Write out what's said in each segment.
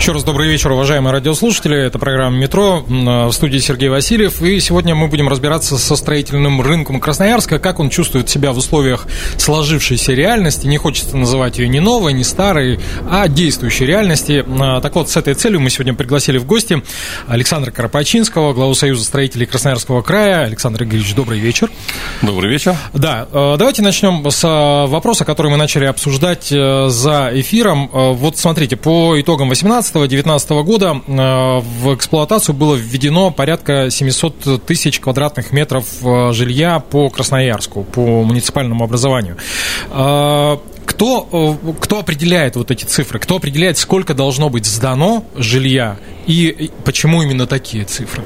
Еще раз добрый вечер, уважаемые радиослушатели. Это программа «Метро». В студии Сергей Васильев. И сегодня мы будем разбираться со строительным рынком Красноярска, как он чувствует себя в условиях сложившейся реальности. Не хочется называть ее не новой, не старой, а действующей реальности. А, так вот, с этой целью мы сегодня пригласили в гости Александра Карапачинского, главу Союза строителей Красноярского края. Александр Игоревич, добрый вечер. Добрый вечер. Да, э, давайте начнем с э, вопроса, который мы начали обсуждать э, за эфиром. Вот смотрите, по итогам 18 2018-2019 года э, в эксплуатацию было введено порядка 700 тысяч квадратных метров э, жилья по Красноярску, по муниципальному образованию. Э, кто, кто определяет вот эти цифры? Кто определяет, сколько должно быть сдано жилья и почему именно такие цифры?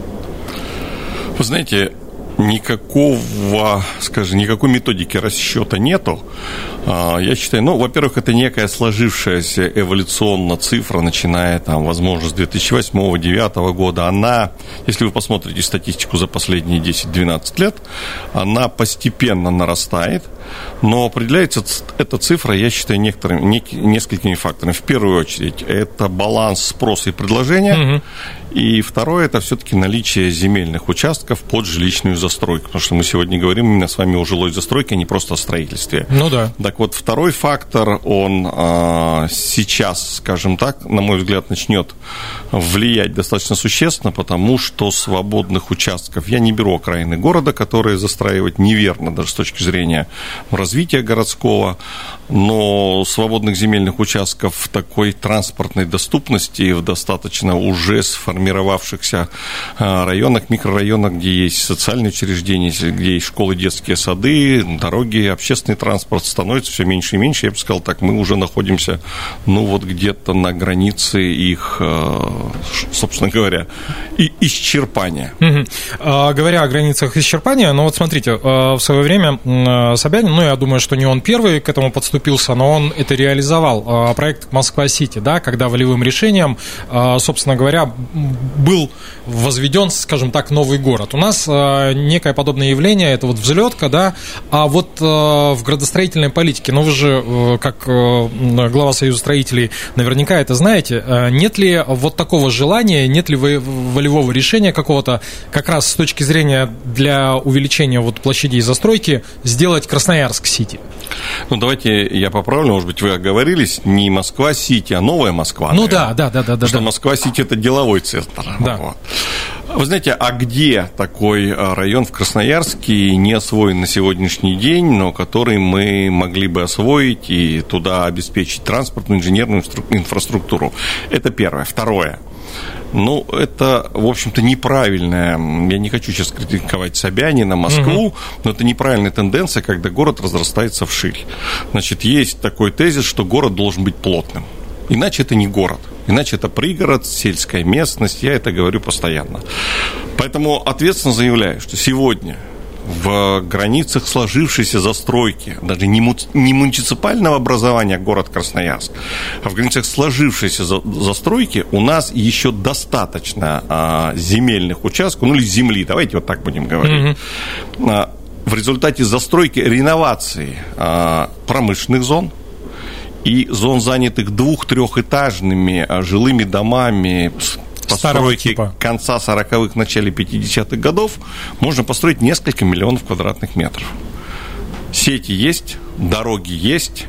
Вы знаете, никакого, скажем, никакой методики расчета нету. А, я считаю, ну, во-первых, это некая сложившаяся эволюционная цифра, начиная там, возможно, с 2008-2009 года. Она, если вы посмотрите статистику за последние 10-12 лет, она постепенно нарастает, но определяется эта цифра, я считаю, некоторыми, несколькими факторами. В первую очередь, это баланс спроса и предложения. Угу. И второе, это все-таки наличие земельных участков под жилищную застройку. Потому что мы сегодня говорим именно с вами о жилой застройке, а не просто о строительстве. Ну да. Так вот, второй фактор, он а, сейчас, скажем так, на мой взгляд, начнет влиять достаточно существенно, потому что свободных участков, я не беру окраины города, которые застраивать неверно даже с точки зрения развития городского, но свободных земельных участков такой транспортной доступности в достаточно уже сформировавшихся а, районах, микрорайонах, где есть социальные учреждения, где есть школы, детские сады, дороги, общественный транспорт становится все меньше и меньше. Я бы сказал так, мы уже находимся, ну вот где-то на границе их, а, собственно говоря, и исчерпания. Угу. А, говоря о границах исчерпания, ну вот смотрите, в свое время Собянин, ну я думаю, что не он первый к этому подступил, вступился, но он это реализовал. А, проект Москва-Сити, да, когда волевым решением, а, собственно говоря, был возведен, скажем так, новый город. У нас а, некое подобное явление, это вот взлетка, да, а вот в градостроительной политике, ну вы же, э, как э, глава Союза строителей, наверняка это знаете, нет ли вот такого желания, нет ли волевого решения какого-то, как раз с точки зрения для увеличения вот площадей застройки, сделать Красноярск-Сити? Ну, давайте я поправлю, может быть, вы оговорились, не Москва-Сити, а новая Москва. Ну да, да, да, да. Потому что да. Москва-Сити это деловой центр. Да. Вот. Вы знаете, а где такой э, район в Красноярске не освоен на сегодняшний день, но который мы могли бы освоить и туда обеспечить транспортную, инженерную инфраструктуру? Это первое. Второе. Ну, это, в общем-то, неправильная, я не хочу сейчас критиковать Собянина, Москву, угу. но это неправильная тенденция, когда город разрастается вширь. Значит, есть такой тезис, что город должен быть плотным. Иначе это не город. Иначе это пригород, сельская местность. Я это говорю постоянно. Поэтому ответственно заявляю, что сегодня в границах сложившейся застройки, даже не, му, не муниципального образования город Красноярск, а в границах сложившейся за, застройки у нас еще достаточно а, земельных участков, ну или земли, давайте вот так будем говорить. Mm-hmm. А, в результате застройки, реновации а, промышленных зон, и зон, занятых двух-трехэтажными а, жилыми домами постройки типа. конца 40-х, начале 50-х годов можно построить несколько миллионов квадратных метров. Сети есть, дороги есть,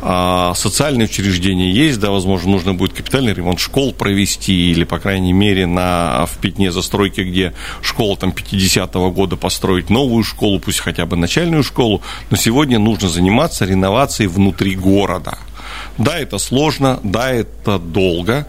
а, социальные учреждения есть, да, возможно, нужно будет капитальный ремонт школ провести, или, по крайней мере, на, в Пятне застройки, где школа там 50-го года построить новую школу, пусть хотя бы начальную школу, но сегодня нужно заниматься реновацией внутри города. Да, это сложно, да, это долго,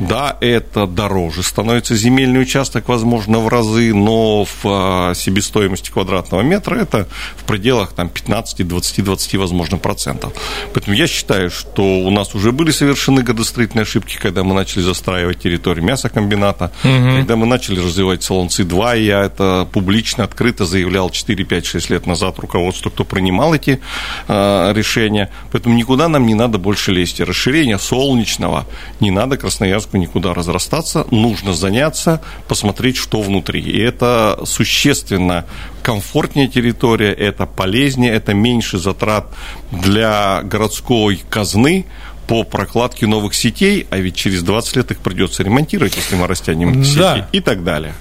Да, это дороже становится земельный участок, возможно, в разы, но в а, себестоимости квадратного метра это в пределах там, 15, 20, 20, возможно, процентов. Поэтому я считаю, что у нас уже были совершены градостроительные ошибки, когда мы начали застраивать территорию мясокомбината, угу. когда мы начали развивать Солонцы-2, я это публично, открыто заявлял 4, 5, 6 лет назад руководству, кто принимал эти э, решения. Поэтому никуда нам не надо больше лезть. Расширение солнечного не надо Красноярску никуда разрастаться, нужно заняться, посмотреть, что внутри. И это существенно комфортнее территория, это полезнее, это меньше затрат для городской казны, по прокладке новых сетей, а ведь через 20 лет их придется ремонтировать, если мы растянем сети да. и так далее.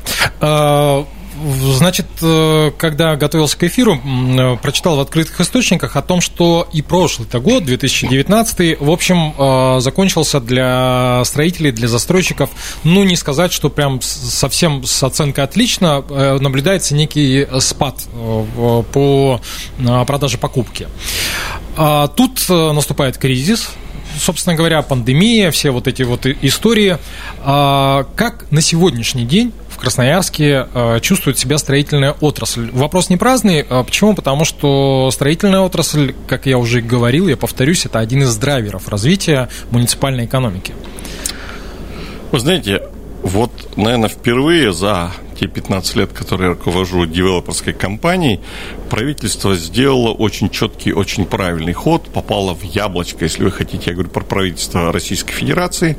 Значит, э, когда готовился к эфиру, э, прочитал в открытых источниках о том, что и прошлый-то год, 2019, в общем, э, закончился для строителей, для застройщиков, ну, не сказать, что прям совсем с оценкой отлично, наблюдается некий спад по продаже покупки. А тут наступает кризис, собственно говоря, пандемия, все вот эти вот истории. А как на сегодняшний день Красноярске э, чувствует себя строительная отрасль. Вопрос не праздный. А почему? Потому что строительная отрасль, как я уже говорил, я повторюсь, это один из драйверов развития муниципальной экономики. Вы знаете, вот, наверное, впервые за те 15 лет, которые я руковожу девелоперской компанией, правительство сделало очень четкий, очень правильный ход, попало в яблочко, если вы хотите, я говорю про правительство Российской Федерации,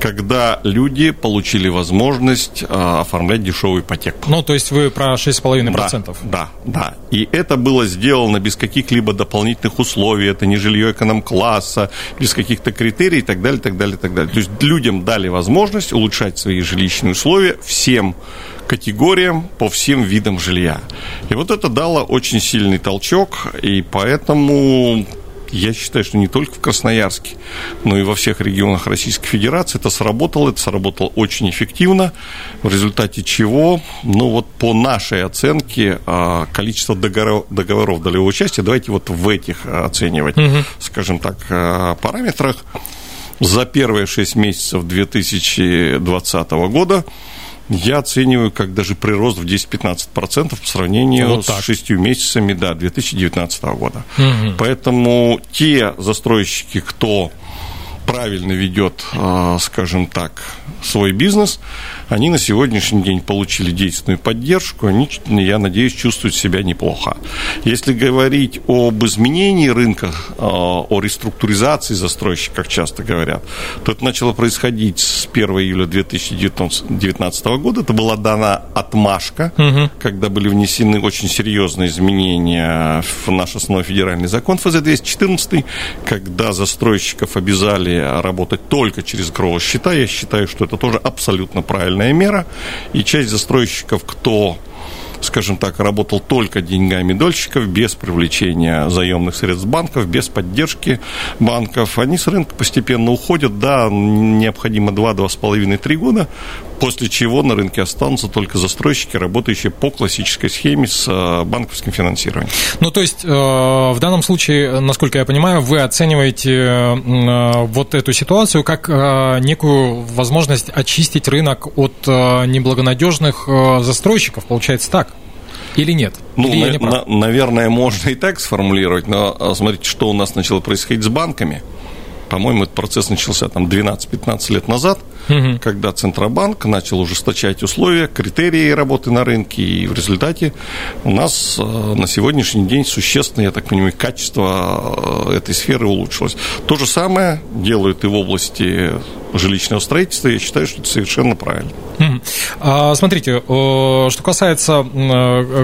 когда люди получили возможность э, оформлять дешевую ипотеку. Ну, то есть вы про 6,5%? Да, да, да. И это было сделано без каких-либо дополнительных условий, это не жилье эконом-класса, без каких-то критерий и так далее, так далее, так далее. То есть людям дали возможность улучшать свои жилищные условия всем категориям, по всем видам жилья. И вот это дало очень сильный толчок, и поэтому я считаю, что не только в Красноярске, но и во всех регионах Российской Федерации это сработало, это сработало очень эффективно, в результате чего, ну вот по нашей оценке, а, количество договоров, договоров долевого участия, давайте вот в этих оценивать, угу. скажем так, а, параметрах, за первые 6 месяцев 2020 года я оцениваю как даже прирост в 10-15% по сравнению вот с шестью месяцами да, 2019 года. Угу. Поэтому те застройщики, кто правильно ведет, а, скажем так, свой бизнес, они на сегодняшний день получили действенную поддержку, они, я надеюсь, чувствуют себя неплохо. Если говорить об изменении рынка, а, о реструктуризации застройщиков, как часто говорят, то это начало происходить с 1 июля 2019 года. Это была дана отмашка, угу. когда были внесены очень серьезные изменения в наш основной федеральный закон ФЗ-214, когда застройщиков обязали работать только через гроз-счета. Я считаю, что это тоже абсолютно правильная мера. И часть застройщиков, кто скажем так, работал только деньгами дольщиков, без привлечения заемных средств банков, без поддержки банков. Они с рынка постепенно уходят. Да, необходимо 2, 2,5-3 года после чего на рынке останутся только застройщики, работающие по классической схеме с э, банковским финансированием. Ну, то есть, э, в данном случае, насколько я понимаю, вы оцениваете э, вот эту ситуацию как некую возможность очистить рынок от неблагонадежных застройщиков, получается так? Или нет? Ну, Или на, на, наверное, можно и так сформулировать, но смотрите, что у нас начало происходить с банками. По-моему, этот процесс начался там 12-15 лет назад – угу. когда Центробанк начал ужесточать условия, критерии работы на рынке, и в результате у нас э, на сегодняшний день существенно, я так понимаю, качество э, этой сферы улучшилось. То же самое делают и в области жилищного строительства, я считаю, что это совершенно правильно. А, смотрите, что касается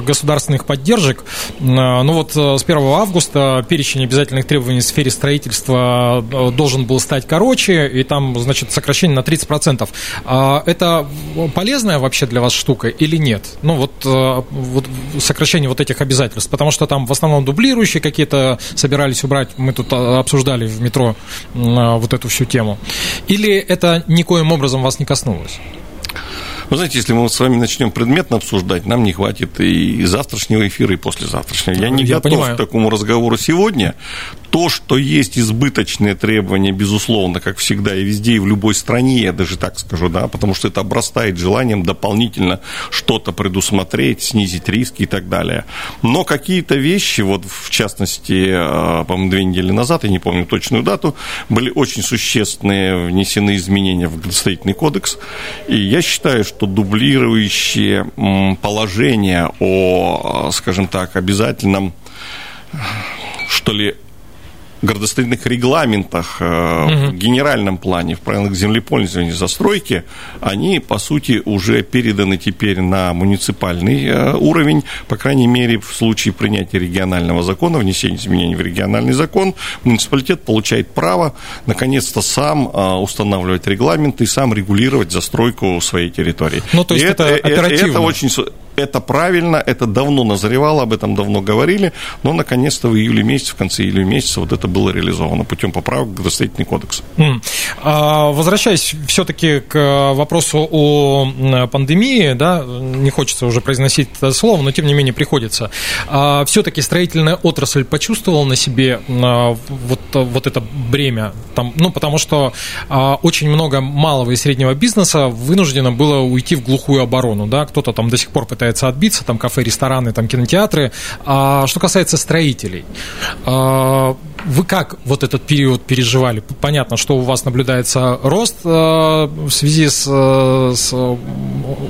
государственных поддержек, ну вот э, с 1 августа перечень обязательных требований в сфере строительства должен был стать короче, и там, значит, сокращение на 30% процентов. А это полезная вообще для вас штука или нет? Ну, вот, э, вот сокращение вот этих обязательств, потому что там в основном дублирующие какие-то собирались убрать, мы тут а, обсуждали в метро вот эту всю тему. Или это никоим образом вас не коснулось? Вы знаете, если мы с вами начнем предметно обсуждать, нам не хватит и завтрашнего эфира, и послезавтрашнего. Я не я готов понимаю. к такому разговору сегодня. То, что есть избыточные требования, безусловно, как всегда и везде, и в любой стране, я даже так скажу, да, потому что это обрастает желанием дополнительно что-то предусмотреть, снизить риски и так далее. Но какие-то вещи, вот в частности, э, по-моему, две недели назад, я не помню точную дату, были очень существенные внесены изменения в градостроительный кодекс, и я считаю, что дублирующие положения о, э, скажем так, обязательном что ли, градостроительных регламентах, угу. в генеральном плане, в правилах землепользования застройки, они, по сути, уже переданы теперь на муниципальный э, уровень, по крайней мере, в случае принятия регионального закона, внесения изменений в региональный закон, муниципалитет получает право, наконец-то, сам э, устанавливать регламенты и сам регулировать застройку своей территории. Ну, то есть это, это оперативно. Это очень это правильно, это давно назревало, об этом давно говорили, но наконец-то в июле месяце, в конце июля месяца вот это было реализовано путем поправок в градостроительный кодекс. Mm. А, возвращаясь все-таки к вопросу о пандемии, да, не хочется уже произносить это слово, но тем не менее приходится. А, все-таки строительная отрасль почувствовала на себе а, вот, вот это бремя, там, ну, потому что а, очень много малого и среднего бизнеса вынуждено было уйти в глухую оборону, да, кто-то там до сих пор пытается пытается отбиться, там кафе, рестораны, там кинотеатры. А что касается строителей, а, вы как вот этот период переживали? Понятно, что у вас наблюдается рост а, в связи с, с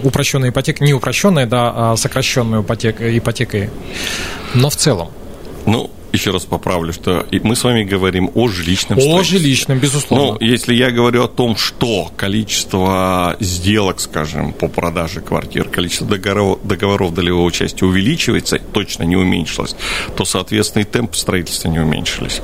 упрощенной ипотекой, не упрощенной, да, а сокращенной ипотекой, ипотекой. Но в целом. Ну, еще раз поправлю, что мы с вами говорим о жилищном О жилищном, безусловно. Ну, если я говорю о том, что количество сделок, скажем, по продаже квартир, количество договоров, договоров долевого участия увеличивается, точно не уменьшилось, то, соответственно, и темп строительства не уменьшились.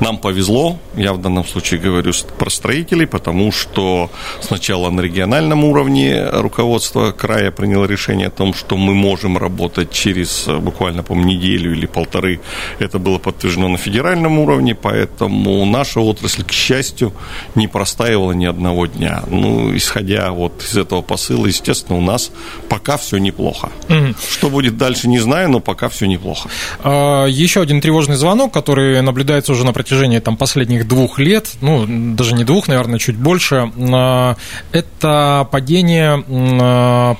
Нам повезло, я в данном случае говорю про строителей, потому что сначала на региональном уровне руководство края приняло решение о том, что мы можем работать через буквально, по неделю или полторы. Это было было подтверждено на федеральном уровне, поэтому наша отрасль, к счастью, не простаивала ни одного дня. Ну, исходя вот из этого посыла, естественно, у нас пока все неплохо. Угу. Что будет дальше, не знаю, но пока все неплохо. А, еще один тревожный звонок, который наблюдается уже на протяжении там, последних двух лет, ну, даже не двух, наверное, чуть больше, а, это падение а,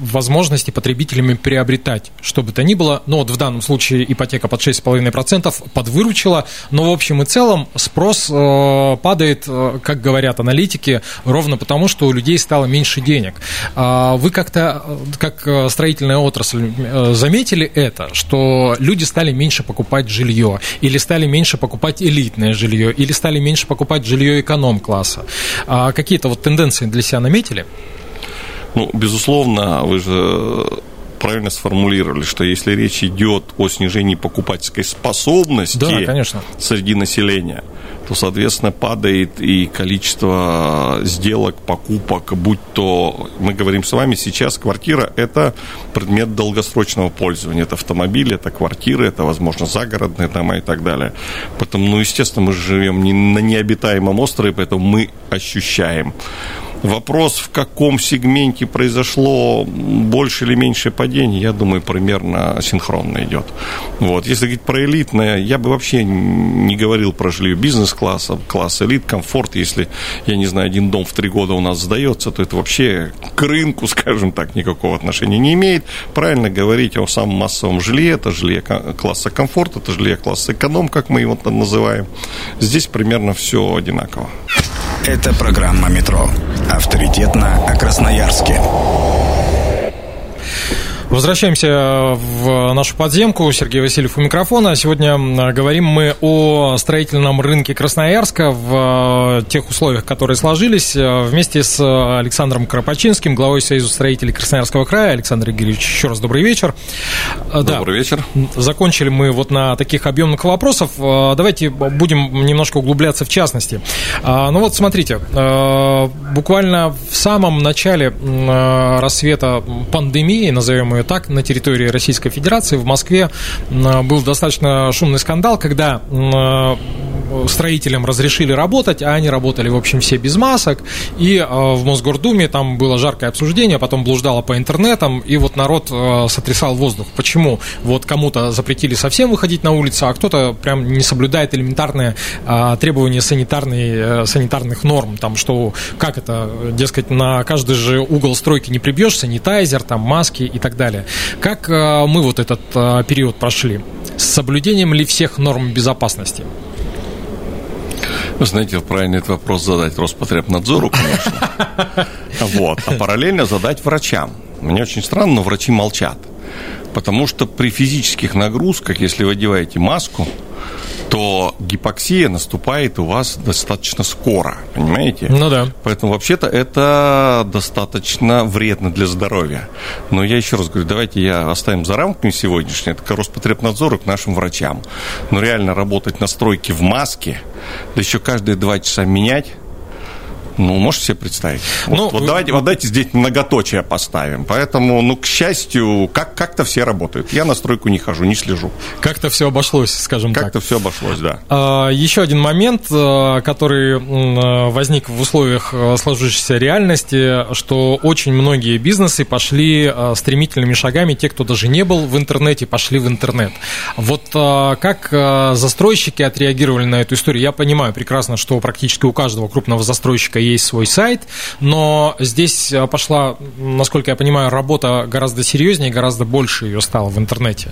возможности потребителями приобретать что бы то ни было. Но вот в данном случае ипотека под 6,5% подвыручила. Но в общем и целом спрос э, падает, э, как говорят аналитики, ровно потому, что у людей стало меньше денег. А вы как-то, э, как строительная отрасль, заметили это, что люди стали меньше покупать жилье, или стали меньше покупать элитное жилье, или стали меньше покупать жилье эконом-класса? А какие-то вот тенденции для себя наметили? Ну, безусловно, вы же правильно сформулировали, что если речь идет о снижении покупательской способности да, конечно. среди населения, то, соответственно, падает и количество сделок, покупок, будь то, мы говорим с вами, сейчас квартира – это предмет долгосрочного пользования. Это автомобили, это квартиры, это, возможно, загородные дома и так далее. Поэтому, ну, естественно, мы живем не на необитаемом острове, поэтому мы ощущаем Вопрос, в каком сегменте произошло больше или меньше падений, я думаю, примерно синхронно идет. Вот. Если говорить про элитное, я бы вообще не говорил про жилье бизнес-класса, класс элит, комфорт. Если, я не знаю, один дом в три года у нас сдается, то это вообще к рынку, скажем так, никакого отношения не имеет. Правильно говорить о самом массовом жилье, это жилье класса комфорт, это жилье класса эконом, как мы его называем. Здесь примерно все одинаково. Это программа «Метро». Авторитетно о Красноярске. Возвращаемся в нашу подземку. Сергей Васильев у микрофона. Сегодня говорим мы о строительном рынке Красноярска в э, тех условиях, которые сложились. Э, вместе с Александром Кропачинским, главой Союза строителей Красноярского края. Александр Игоревич, еще раз добрый вечер. Э, добрый да. вечер. Закончили мы вот на таких объемных вопросов. Давайте будем немножко углубляться в частности. Ну вот смотрите, буквально в самом начале рассвета пандемии, назовем ее так, на территории Российской Федерации в Москве был достаточно шумный скандал, когда строителям разрешили работать, а они работали, в общем, все без масок. И в Мосгордуме там было жаркое обсуждение, потом блуждало по интернетам, и вот народ сотрясал воздух. Почему? Вот кому-то запретили совсем выходить на улицу, а кто-то прям не соблюдает элементарные требования санитарные, санитарных норм. Там, что, как это, дескать, на каждый же угол стройки не прибьешь, санитайзер, там, маски и так далее. Как мы вот этот период прошли? С соблюдением ли всех норм безопасности? Вы знаете, правильно этот вопрос задать Роспотребнадзору, конечно. Вот. А параллельно задать врачам. Мне очень странно, но врачи молчат. Потому что при физических нагрузках, если вы одеваете маску, то гипоксия наступает у вас достаточно скоро, понимаете? Ну да. Поэтому вообще-то это достаточно вредно для здоровья. Но я еще раз говорю, давайте я оставим за рамками сегодняшнее, это к Роспотребнадзору, к нашим врачам. Но реально работать на стройке в маске, да еще каждые два часа менять, ну, можете себе представить? Вот, ну, вот давайте, вот давайте здесь многоточие поставим. Поэтому, ну, к счастью, как- как-то все работают. Я на стройку не хожу, не слежу. Как-то все обошлось, скажем как так. Как-то все обошлось, да. А, еще один момент, а, который возник в условиях а, сложившейся реальности, что очень многие бизнесы пошли а, стремительными шагами, те, кто даже не был в интернете, пошли в интернет. Вот как застройщики отреагировали на эту историю? Я понимаю прекрасно, что практически у каждого крупного застройщика есть свой сайт, но здесь э, пошла, насколько я понимаю, работа гораздо серьезнее, гораздо больше ее стало в интернете.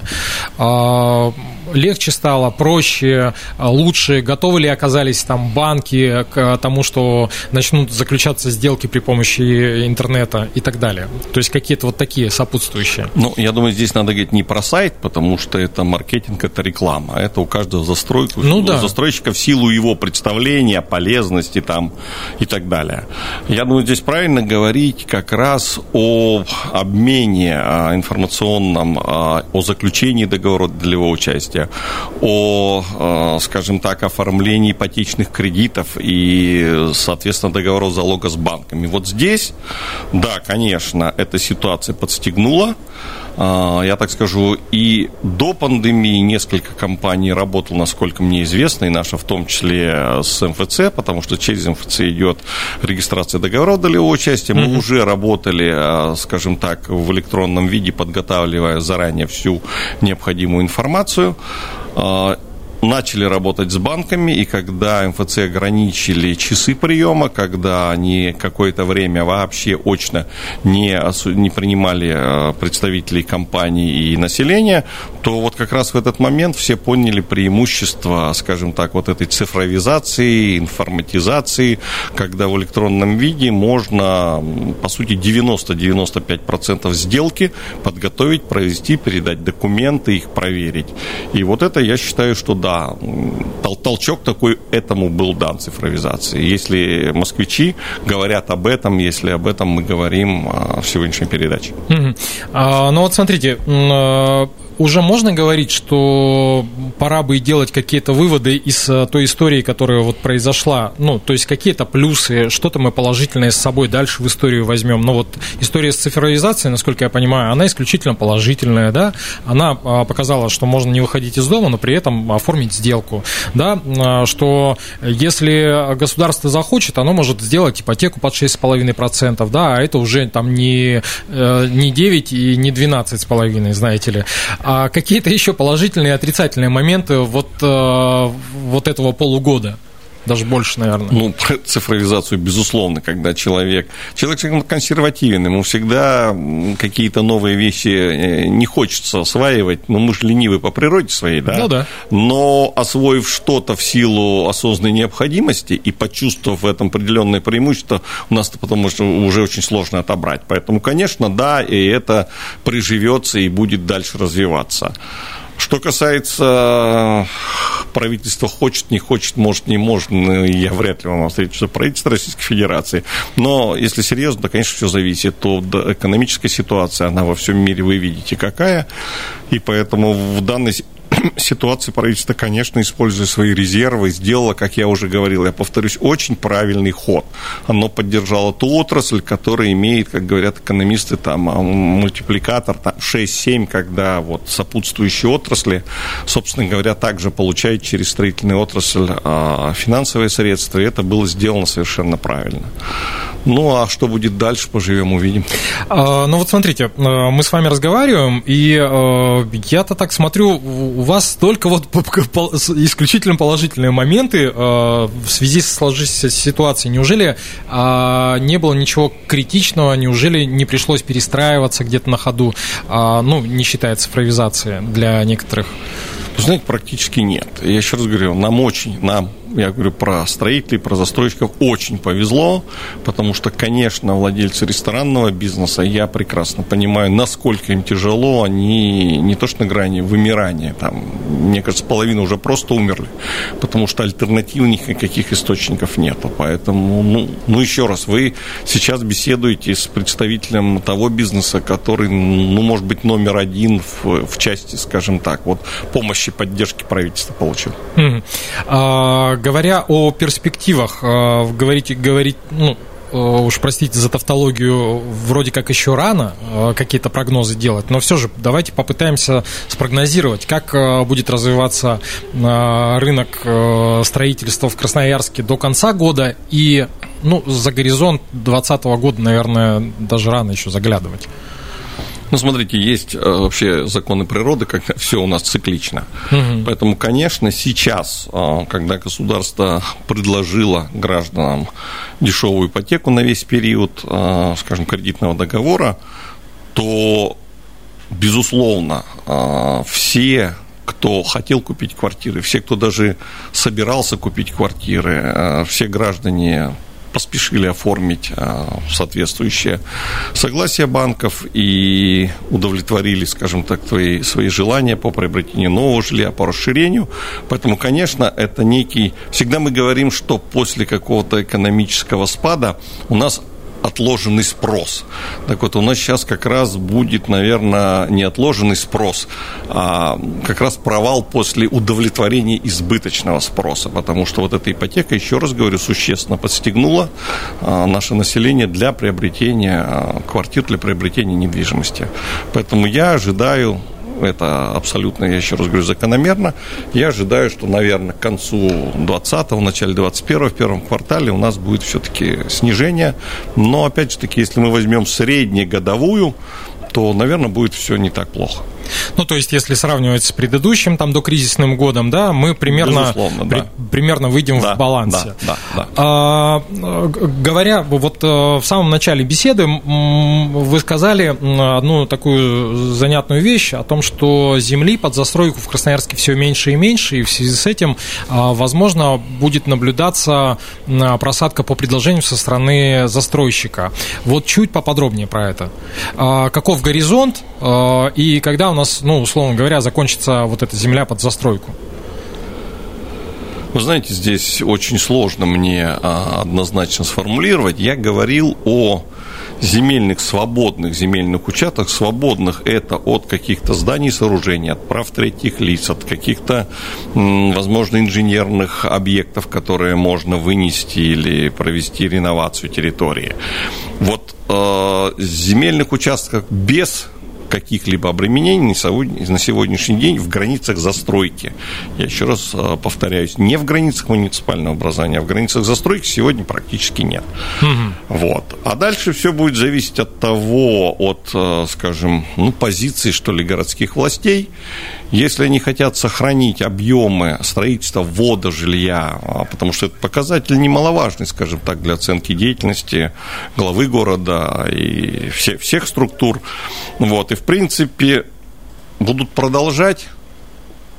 Легче стало, проще, лучше, готовы ли оказались там банки к тому, что начнут заключаться сделки при помощи интернета и так далее. То есть какие-то вот такие сопутствующие. Ну, я думаю, здесь надо говорить не про сайт, потому что это маркетинг, это реклама. Это у каждого застройку, ну, да. застройщика в силу его представления, полезности там и так далее. Я думаю, здесь правильно говорить как раз о обмене а, информационном, а, о заключении договора для его о, а, скажем так, оформлении ипотечных кредитов и, соответственно, договоров залога с банками. Вот здесь, да, конечно, эта ситуация подстегнула а, я так скажу, и до пандемии несколько компаний работало, насколько мне известно, и наша в том числе с МФЦ, потому что через МФЦ идет регистрация договоров долевого участия. Мы mm-hmm. уже работали, а, скажем так, в электронном виде, подготавливая заранее всю необходимую информацию а, начали работать с банками, и когда МФЦ ограничили часы приема, когда они какое-то время вообще очно не, не принимали э, представителей компаний и населения, то вот как раз в этот момент все поняли преимущество, скажем так, вот этой цифровизации, информатизации, когда в электронном виде можно, по сути, 90-95% сделки подготовить, провести, передать документы, их проверить. И вот это, я считаю, что да, тол толчок такой этому был дан цифровизации. Если москвичи говорят об этом, если об этом мы говорим а, в сегодняшней передаче. А, ну вот смотрите, а, уже можно говорить, что пора бы делать какие-то выводы из э, той истории, которая вот произошла? Ну, то есть какие-то плюсы, что-то мы положительное с собой дальше в историю возьмем. Но вот история с цифровизацией, насколько я понимаю, она исключительно положительная, да? Она а, показала, что можно не выходить из дома, но при этом оформить сделку, да? А, что если государство захочет, оно может сделать ипотеку под 6,5%, да? А это уже там не, э, не 9 и не 12,5, знаете ли. А какие-то еще положительные и отрицательные моменты вот, э, вот этого полугода? Даже больше, наверное. Ну, про цифровизацию, безусловно, когда человек... Человек консервативен, ему всегда какие-то новые вещи э, не хочется осваивать. Но мы же ленивы по природе своей, да? Ну да. Но освоив что-то в силу осознанной необходимости и почувствовав в этом определенное преимущество, у нас потом уже очень сложно отобрать. Поэтому, конечно, да, и это приживется и будет дальше развиваться. Что касается э, правительства, хочет, не хочет, может, не может, ну, я вряд ли вам встречу, что правительство Российской Федерации. Но если серьезно, то, конечно, все зависит от экономической ситуации. Она во всем мире, вы видите, какая. И поэтому в данной ситуации правительство, конечно, используя свои резервы, сделало, как я уже говорил, я повторюсь, очень правильный ход. Оно поддержало ту отрасль, которая имеет, как говорят экономисты, там, а, мультипликатор там, 6-7, когда вот сопутствующие отрасли, собственно говоря, также получают через строительную отрасль а, финансовые средства, и это было сделано совершенно правильно. Ну, а что будет дальше, поживем, увидим. А, ну, вот смотрите, мы с вами разговариваем, и я-то так смотрю, у вас только вот исключительно положительные моменты в связи с сложившейся ситуацией. Неужели не было ничего критичного, неужели не пришлось перестраиваться где-то на ходу, ну, не считая цифровизации для некоторых? Знаете, практически нет. Я еще раз говорю, нам очень, нам я говорю про строителей, про застройщиков, очень повезло, потому что, конечно, владельцы ресторанного бизнеса, я прекрасно понимаю, насколько им тяжело, они не то что на грани вымирания, там, мне кажется, половина уже просто умерли, потому что альтернативных никаких источников нету, поэтому, ну, ну еще раз, вы сейчас беседуете с представителем того бизнеса, который, ну, может быть, номер один в, в части, скажем так, вот помощи, поддержки правительства получил. Mm-hmm. Говоря о перспективах, э, говорить, говорить, ну, э, уж простите за тавтологию, вроде как еще рано э, какие-то прогнозы делать, но все же давайте попытаемся спрогнозировать, как будет развиваться рынок строительства в Красноярске до конца года и ну, за горизонт 2020 года, наверное, даже рано еще заглядывать. Ну, смотрите, есть э, вообще законы природы, когда все у нас циклично. Угу. Поэтому, конечно, сейчас, э, когда государство предложило гражданам дешевую ипотеку на весь период, э, скажем, кредитного договора, то, безусловно, все кто хотел купить квартиры, все, кто даже собирался купить квартиры, все граждане поспешили оформить а, соответствующее согласие банков и удовлетворили, скажем так, твои, свои желания по приобретению нового жилья, по расширению. Поэтому, конечно, это некий... Всегда мы говорим, что после какого-то экономического спада у нас отложенный спрос. Так вот, у нас сейчас как раз будет, наверное, не отложенный спрос, а как раз провал после удовлетворения избыточного спроса, потому что вот эта ипотека, еще раз говорю, существенно подстегнула а, наше население для приобретения а, квартир, для приобретения недвижимости. Поэтому я ожидаю это абсолютно, я еще раз говорю, закономерно. Я ожидаю, что, наверное, к концу 20-го, начале 21-го, в первом квартале у нас будет все-таки снижение. Но, опять же таки, если мы возьмем среднегодовую, то, наверное, будет все не так плохо. Ну, то есть, если сравнивать с предыдущим, там, докризисным годом, да, мы примерно, при, да. примерно выйдем да, в балансе. Да, да, да. А, говоря, вот э, в самом начале беседы вы сказали одну такую занятную вещь о том, что земли под застройку в Красноярске все меньше и меньше, и в связи с этим, а, возможно, будет наблюдаться просадка по предложению со стороны застройщика. Вот чуть поподробнее про это. А, каков горизонт и когда у нас, ну, условно говоря, закончится вот эта земля под застройку? Вы знаете, здесь очень сложно мне а, однозначно сформулировать. Я говорил о земельных, свободных земельных участках, свободных это от каких-то зданий и сооружений, от прав третьих лиц, от каких-то, возможно, инженерных объектов, которые можно вынести или провести реновацию территории. Вот э, земельных участков без каких-либо обременений на сегодняшний день в границах застройки. Я еще раз э, повторяюсь, не в границах муниципального образования, а в границах застройки сегодня практически нет. Угу. Вот. А дальше все будет зависеть от того, от, э, скажем, ну, позиции, что ли, городских властей если они хотят сохранить объемы строительства ввода жилья, а, потому что это показатель немаловажный, скажем так, для оценки деятельности главы города и всех, всех структур, вот, и в принципе будут продолжать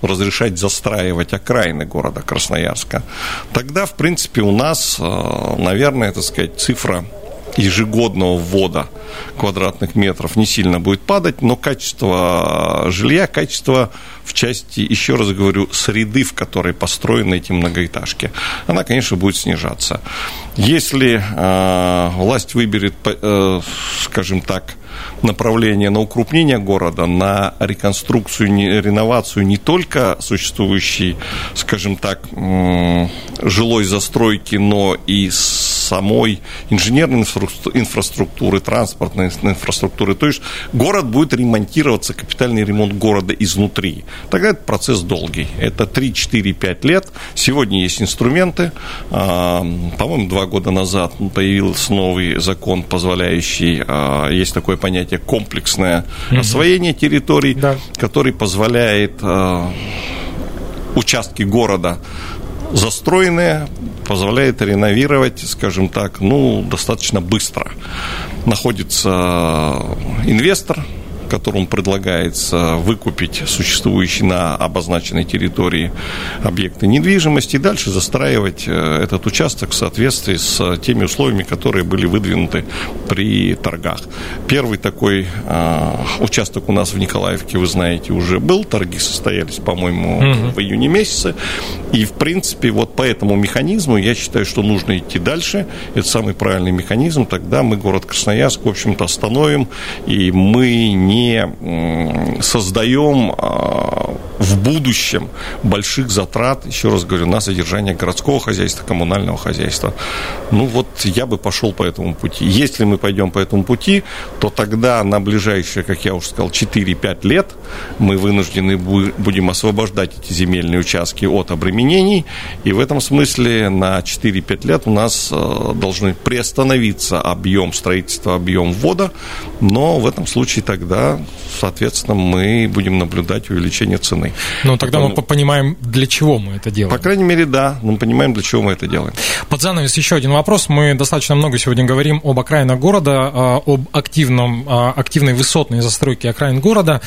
разрешать застраивать окраины города Красноярска, тогда, в принципе, у нас, а, наверное, так сказать, цифра ежегодного ввода квадратных метров не сильно будет падать, но качество жилья, качество в части, еще раз говорю, среды, в которой построены эти многоэтажки, она, конечно, будет снижаться. Если э, власть выберет, э, скажем так, направление на укрупнение города, на реконструкцию, реновацию не только существующей, скажем так, жилой застройки, но и самой инженерной инфраструктуры, транспортной инфраструктуры. То есть город будет ремонтироваться, капитальный ремонт города изнутри. Тогда этот процесс долгий. Это 3, 4, 5 лет. Сегодня есть инструменты. А, по-моему, два года назад появился новый закон, позволяющий, а, есть такое понятие комплексное освоение территорий, да. который позволяет а, участки города застроенные, позволяет реновировать, скажем так, ну, достаточно быстро. Находится инвестор, которому предлагается выкупить существующие на обозначенной территории объекты недвижимости и дальше застраивать э, этот участок в соответствии с теми условиями, которые были выдвинуты при торгах. Первый такой э, участок у нас в Николаевке, вы знаете, уже был. Торги состоялись, по-моему, угу. в июне месяце. И, в принципе, вот по этому механизму я считаю, что нужно идти дальше. Это самый правильный механизм. Тогда мы город Красноярск, в общем-то, остановим, и мы не не создаем а, в будущем больших затрат, еще раз говорю, на содержание городского хозяйства, коммунального хозяйства. Ну вот я бы пошел по этому пути. Если мы пойдем по этому пути, то тогда на ближайшие, как я уже сказал, 4-5 лет мы вынуждены будем освобождать эти земельные участки от обременений, и в этом смысле на 4-5 лет у нас э, должны приостановиться объем строительства, объем ввода, но в этом случае тогда, соответственно, мы будем наблюдать увеличение цены. Ну, тогда мы понимаем, для чего мы это делаем. По крайней мере, да, мы понимаем, для чего мы это делаем. Под занавес еще один вопрос. Мы достаточно много сегодня говорим об окраинах города, а, об активном, а, активной высотной застройке окраин города.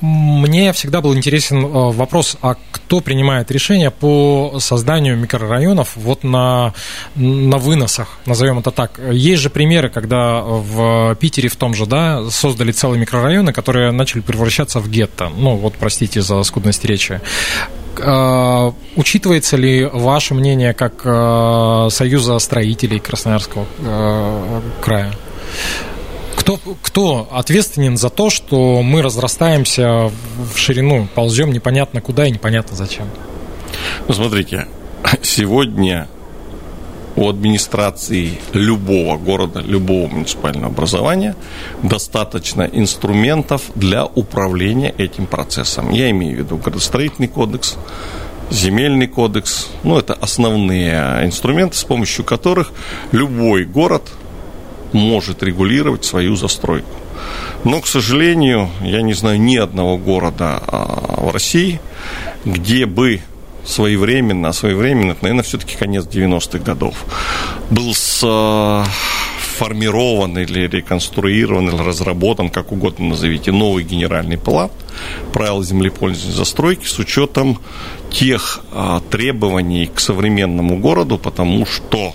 Мне всегда был интересен э, вопрос, а кто принимает решение по созданию микрорайонов вот на, на выносах, назовем это так. Есть же примеры, когда в Питере в том же, да, создали целые микрорайоны, которые начали превращаться в гетто. Ну, вот, простите за скудность речи. Uh, учитывается ли ваше мнение как uh, Союза строителей Красноярского края? Кто, кто ответственен за то, что мы разрастаемся в ширину, ползем непонятно куда и непонятно зачем? Ну, смотрите, сегодня у администрации любого города, любого муниципального образования достаточно инструментов для управления этим процессом. Я имею в виду градостроительный кодекс, земельный кодекс. Ну, это основные инструменты, с помощью которых любой город может регулировать свою застройку. Но, к сожалению, я не знаю ни одного города а, в России, где бы своевременно, а своевременно, это, наверное, все-таки конец 90-х годов, был сформирован или реконструирован, или разработан, как угодно назовите, новый генеральный план правил землепользования застройки с учетом тех а, требований к современному городу, потому что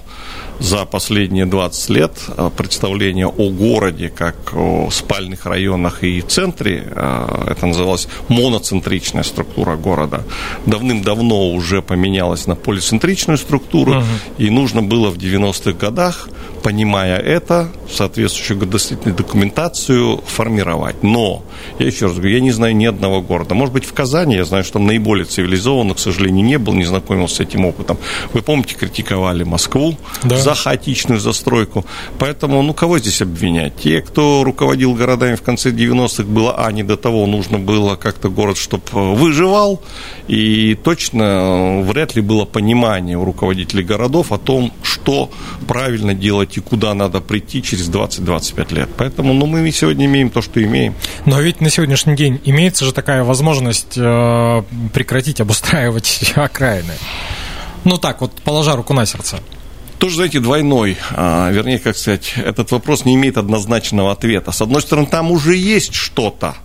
за последние 20 лет э, представление о городе как о спальных районах и центре, э, это называлось моноцентричная структура города, давным-давно уже поменялась на полицентричную структуру, uh и нужно было в 90-х годах, понимая это, соответствующую градостроительную документацию формировать. Но, я еще раз говорю, я не знаю ни одного города. Может быть, в Казани, я знаю, что там наиболее цивилизованно, к сожалению, не был, не знакомился с этим опытом. Вы помните, критиковали Москву да. За хаотичную застройку. Поэтому, ну, кого здесь обвинять? Те, кто руководил городами в конце 90-х, было, а, не до того, нужно было как-то город, чтобы э, выживал, и точно э, вряд ли было понимание у руководителей городов о том, что правильно делать и куда надо прийти через 20-25 лет. Поэтому, ну, мы сегодня имеем то, что имеем. Но ведь на сегодняшний день имеется же такая возможность э, прекратить обустраивать окраины. Ну так, вот положа руку на сердце тоже, знаете, двойной. А, вернее, как сказать, этот вопрос не имеет однозначного ответа. С одной стороны, там уже есть что-то.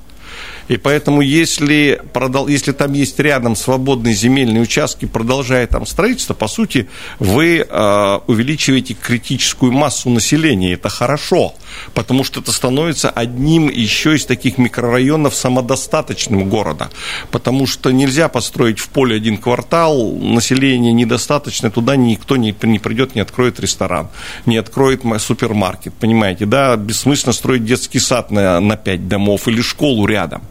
И поэтому, если, если там есть рядом свободные земельные участки, продолжая там строительство, по сути, вы э, увеличиваете критическую массу населения. Это хорошо, потому что это становится одним еще из таких микрорайонов самодостаточным города. Потому что нельзя построить в поле один квартал, население недостаточно, туда никто не, не придет, не откроет ресторан, не откроет супермаркет, понимаете, да, бессмысленно строить детский сад на, на 5 домов или школу рядом.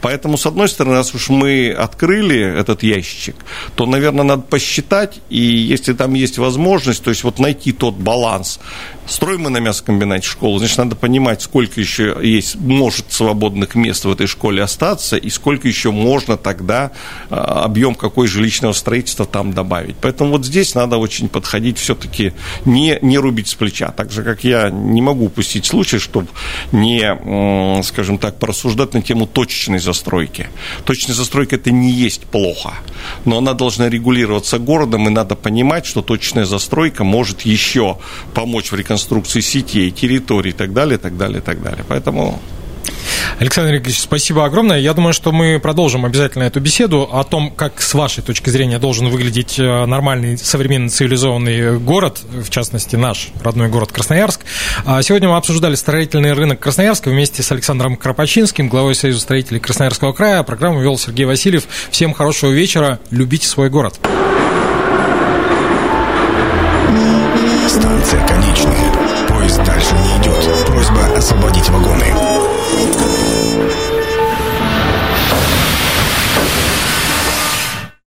Поэтому, с одной стороны, раз уж мы открыли этот ящик, то, наверное, надо посчитать, и если там есть возможность, то есть вот найти тот баланс. Строим мы на мясокомбинате школу, значит, надо понимать, сколько еще есть, может свободных мест в этой школе остаться, и сколько еще можно тогда, а, объем какой жилищного строительства там добавить. Поэтому вот здесь надо очень подходить все-таки не, не рубить с плеча. Так же, как я не могу упустить случай, чтобы не, скажем так, порассуждать на тему точечной застройки. Точечная застройка – это не есть плохо, но она должна регулироваться городом, и надо понимать, что точечная застройка может еще помочь в реконструкции сетей, территорий и так далее, и так далее, и так далее. Поэтому Александр Игоревич, спасибо огромное. Я думаю, что мы продолжим обязательно эту беседу о том, как с вашей точки зрения должен выглядеть э, нормальный, современный, цивилизованный город, в частности, наш родной город Красноярск. А сегодня мы обсуждали строительный рынок Красноярска вместе с Александром Кропачинским, главой Союза строителей Красноярского края. Программу вел Сергей Васильев. Всем хорошего вечера. Любите свой город. Станция конечная. Поезд дальше не идет. Просьба о